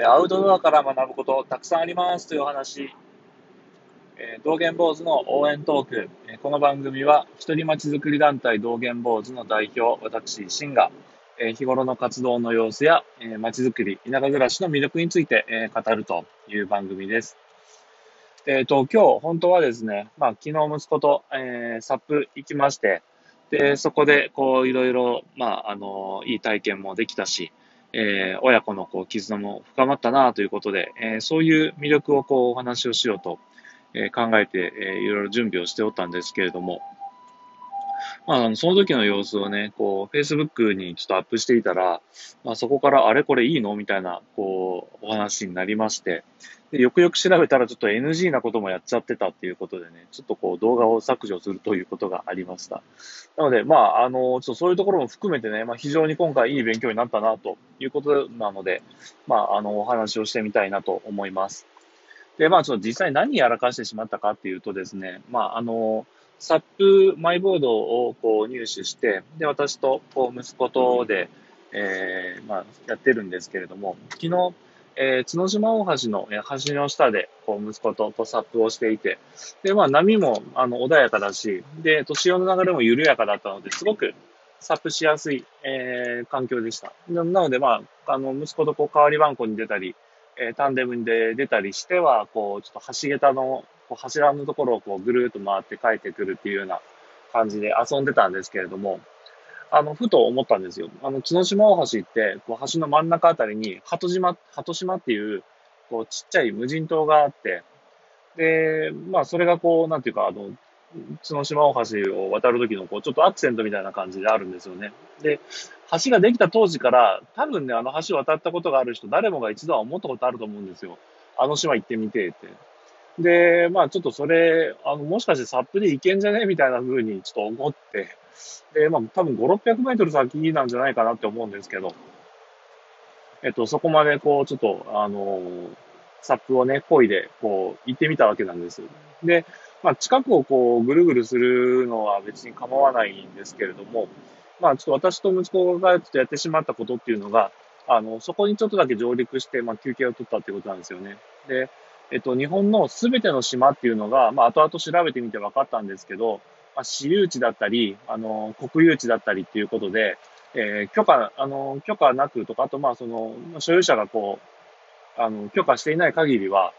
アウトドアから学ぶことたくさんありますというお話、道元坊主の応援トーク。この番組は、一人町づくり団体道元坊主の代表、私、シンが、日頃の活動の様子や、町づくり、田舎暮らしの魅力について語るという番組です。えっ、ー、と、今日、本当はですね、まあ、昨日息子と、えー、サップ行きまして、で、そこで、こう、いろいろ、まあ、あの、いい体験もできたし、えー、親子のこう絆も深まったなということで、えー、そういう魅力をこうお話をしようと、えー、考えて、えー、いろいろ準備をしておったんですけれども、まあ、その時の様子をね、こう、Facebook にちょっとアップしていたら、まあ、そこからあれこれいいのみたいな、こう、お話になりまして、でよくよく調べたらちょっと NG なこともやっちゃってたっていうことでね、ちょっとこう動画を削除するということがありました。なので、まあ、あの、ちょっとそういうところも含めてね、まあ、非常に今回いい勉強になったなということなので、まあ、あの、お話をしてみたいなと思います。で、まあ、ちょっと実際何やらかしてしまったかっていうとですね、まあ、あの、サップマイボードをこう入手して、で、私とこう息子とで、えー、まあ、やってるんですけれども、昨日、えー、角島大橋の、え、橋の下で、こう、息子とこうサップをしていて、で、まあ、波も、あの、穏やかだし、で、年潮の流れも緩やかだったので、すごく、ップしやすい、えー、環境でした。なので、まあ、あの、息子とこう、代わり番号に出たり、えー、タンデムで出たりしては、こう、ちょっと橋桁の、こう柱のところをこう、ぐるーっと回って帰ってくるっていうような感じで遊んでたんですけれども、あの、ふと思ったんですよ。あの、角島大橋って、こう、橋の真ん中あたりに、鳩島、鳩島っていう、こう、ちっちゃい無人島があって、で、まあ、それがこう、なんていうか、あの、角島大橋を渡るときの、こう、ちょっとアクセントみたいな感じであるんですよね。で、橋ができた当時から、多分ね、あの橋を渡ったことがある人、誰もが一度は思ったことあると思うんですよ。あの島行ってみてって。で、まあちょっとそれ、あの、もしかしてサップで行けんじゃねみたいな風にちょっと思って、で、まあ、多分5、600メートル先なんじゃないかなって思うんですけど、えっと、そこまでこう、ちょっと、あの、サップをね、漕いで、こう、行ってみたわけなんです。で、まあ、近くをこう、ぐるぐるするのは別に構わないんですけれども、まあ、ちょっと私と息子がちょっとやってしまったことっていうのが、あの、そこにちょっとだけ上陸して、まあ、休憩を取ったってことなんですよね。で、えっと、日本のすべての島っていうのが、まあ、後々調べてみて分かったんですけど、まあ、私有地だったり、あの、国有地だったりっていうことで、えー、許可、あの、許可なくとか、あと、まあ、その、所有者がこう、あの、許可していない限りは、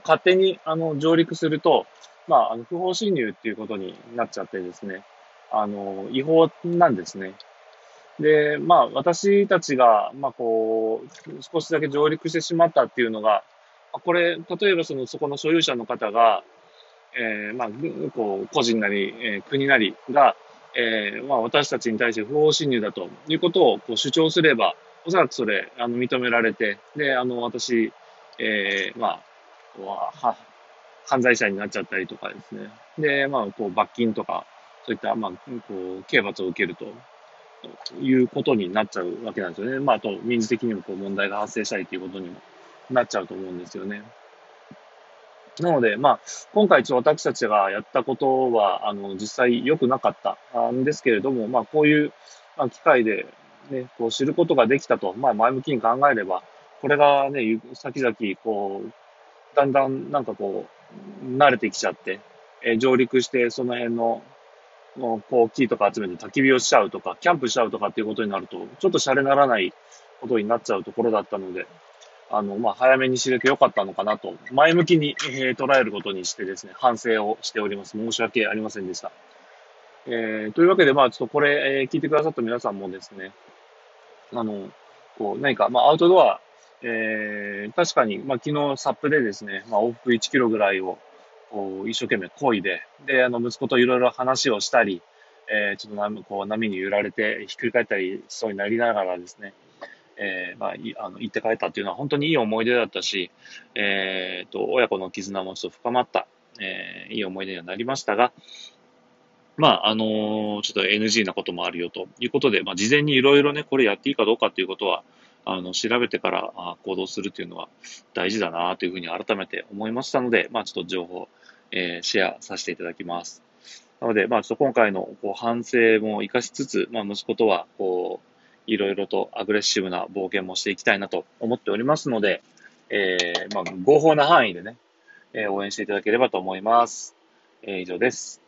勝手に、あの、上陸すると、まあ、あの、不法侵入っていうことになっちゃってですね、あの、違法なんですね。で、まあ、私たちが、まあ、こう、少しだけ上陸してしまったっていうのが、これ、例えばその、そこの所有者の方が、えー、まあ、こう、個人なり、えー、国なりが、えー、まあ、私たちに対して不法侵入だということをこう主張すれば、おそらくそれ、あの、認められて、で、あの、私、えー、まあ、は、犯罪者になっちゃったりとかですね。で、まあ、こう、罰金とか、そういった、まあ、こう、刑罰を受けるということになっちゃうわけなんですよね。まあ、あと、民事的にもこう、問題が発生したりということにもなっちゃうと思うんですよね。なので、まあ、今回ちょっと私たちがやったことは、あの、実際良くなかったんですけれども、まあ、こういう、あ、機会で、ね、こう知ることができたと、まあ、前向きに考えれば、これがね、先々、こう、だんだんなんかこう、慣れてきちゃって、え、上陸して、その辺の、もう、こう、木とか集めて焚き火をしちゃうとか、キャンプしちゃうとかっていうことになると、ちょっとシャレならないことになっちゃうところだったので、あの、まあ、早めに知れてよかったのかなと、前向きに、えー、捉えることにしてですね、反省をしております。申し訳ありませんでした。えー、というわけで、まあ、ちょっとこれ、えー、聞いてくださった皆さんもですね、あの、こう、何か、まあ、アウトドア、えー、確かに、まあ、昨日、サップでですね、まあ、往復1キロぐらいを、一生懸命漕いで、で、あの、息子といろいろ話をしたり、えー、ちょっと波こう波に揺られて、ひっくり返ったりしそうになりながらですね、えー、まあ、あの行って帰ったっていうのは本当にいい思い出だったし、えー、と、親子の絆もちょっと深まった、えー、いい思い出にはなりましたが、まあ、あのー、ちょっと NG なこともあるよということで、まあ、事前にいろいろね、これやっていいかどうかっていうことは、あの、調べてから行動するっていうのは大事だなというふうに改めて思いましたので、まあ、ちょっと情報、えー、シェアさせていただきます。なので、まあ、ちょっと今回のこう反省も活かしつつ、まあ、息子とは、こう、いろいろとアグレッシブな冒険もしていきたいなと思っておりますので、えー、まあ、合法な範囲でね、えー、応援していただければと思います。えー、以上です。